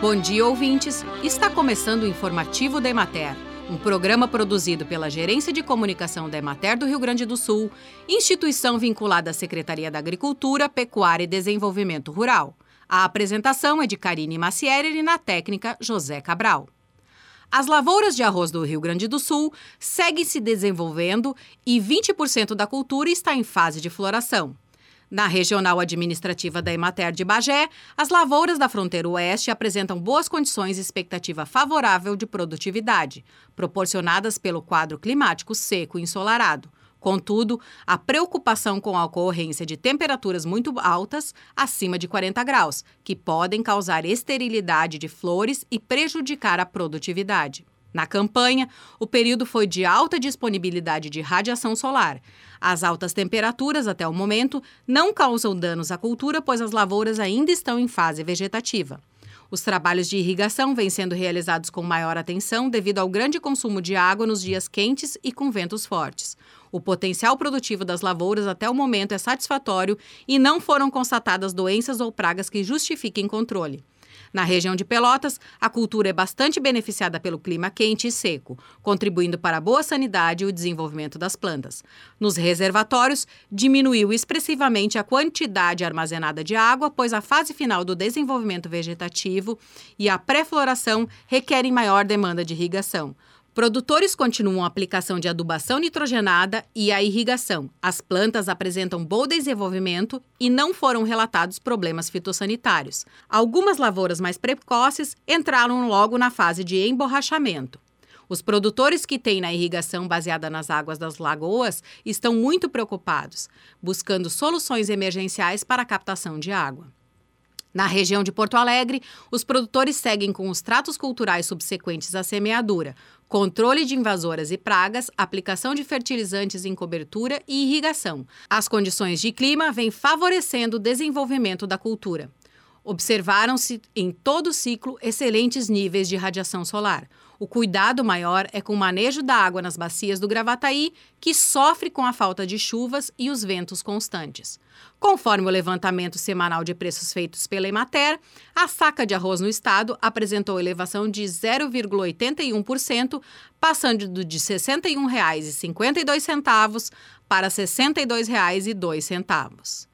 Bom dia, ouvintes. Está começando o informativo da Emater, um programa produzido pela Gerência de Comunicação da Emater do Rio Grande do Sul, instituição vinculada à Secretaria da Agricultura, Pecuária e Desenvolvimento Rural. A apresentação é de Karine Macieri e na técnica José Cabral. As lavouras de arroz do Rio Grande do Sul seguem se desenvolvendo e 20% da cultura está em fase de floração. Na regional administrativa da Emater de Bagé, as lavouras da fronteira oeste apresentam boas condições e expectativa favorável de produtividade, proporcionadas pelo quadro climático seco e ensolarado. Contudo, a preocupação com a ocorrência de temperaturas muito altas, acima de 40 graus, que podem causar esterilidade de flores e prejudicar a produtividade. Na campanha, o período foi de alta disponibilidade de radiação solar. As altas temperaturas, até o momento, não causam danos à cultura, pois as lavouras ainda estão em fase vegetativa. Os trabalhos de irrigação vêm sendo realizados com maior atenção devido ao grande consumo de água nos dias quentes e com ventos fortes. O potencial produtivo das lavouras até o momento é satisfatório e não foram constatadas doenças ou pragas que justifiquem controle. Na região de Pelotas, a cultura é bastante beneficiada pelo clima quente e seco, contribuindo para a boa sanidade e o desenvolvimento das plantas. Nos reservatórios, diminuiu expressivamente a quantidade armazenada de água, pois a fase final do desenvolvimento vegetativo e a pré-floração requerem maior demanda de irrigação. Produtores continuam a aplicação de adubação nitrogenada e a irrigação. As plantas apresentam bom desenvolvimento e não foram relatados problemas fitossanitários. Algumas lavouras mais precoces entraram logo na fase de emborrachamento. Os produtores que têm na irrigação baseada nas águas das lagoas estão muito preocupados, buscando soluções emergenciais para a captação de água. Na região de Porto Alegre, os produtores seguem com os tratos culturais subsequentes à semeadura, controle de invasoras e pragas, aplicação de fertilizantes em cobertura e irrigação. As condições de clima vêm favorecendo o desenvolvimento da cultura. Observaram-se em todo o ciclo excelentes níveis de radiação solar. O cuidado maior é com o manejo da água nas bacias do Gravataí, que sofre com a falta de chuvas e os ventos constantes. Conforme o levantamento semanal de preços feitos pela Emater, a saca de arroz no estado apresentou elevação de 0,81%, passando de R$ 61,52 para R$ 62,02.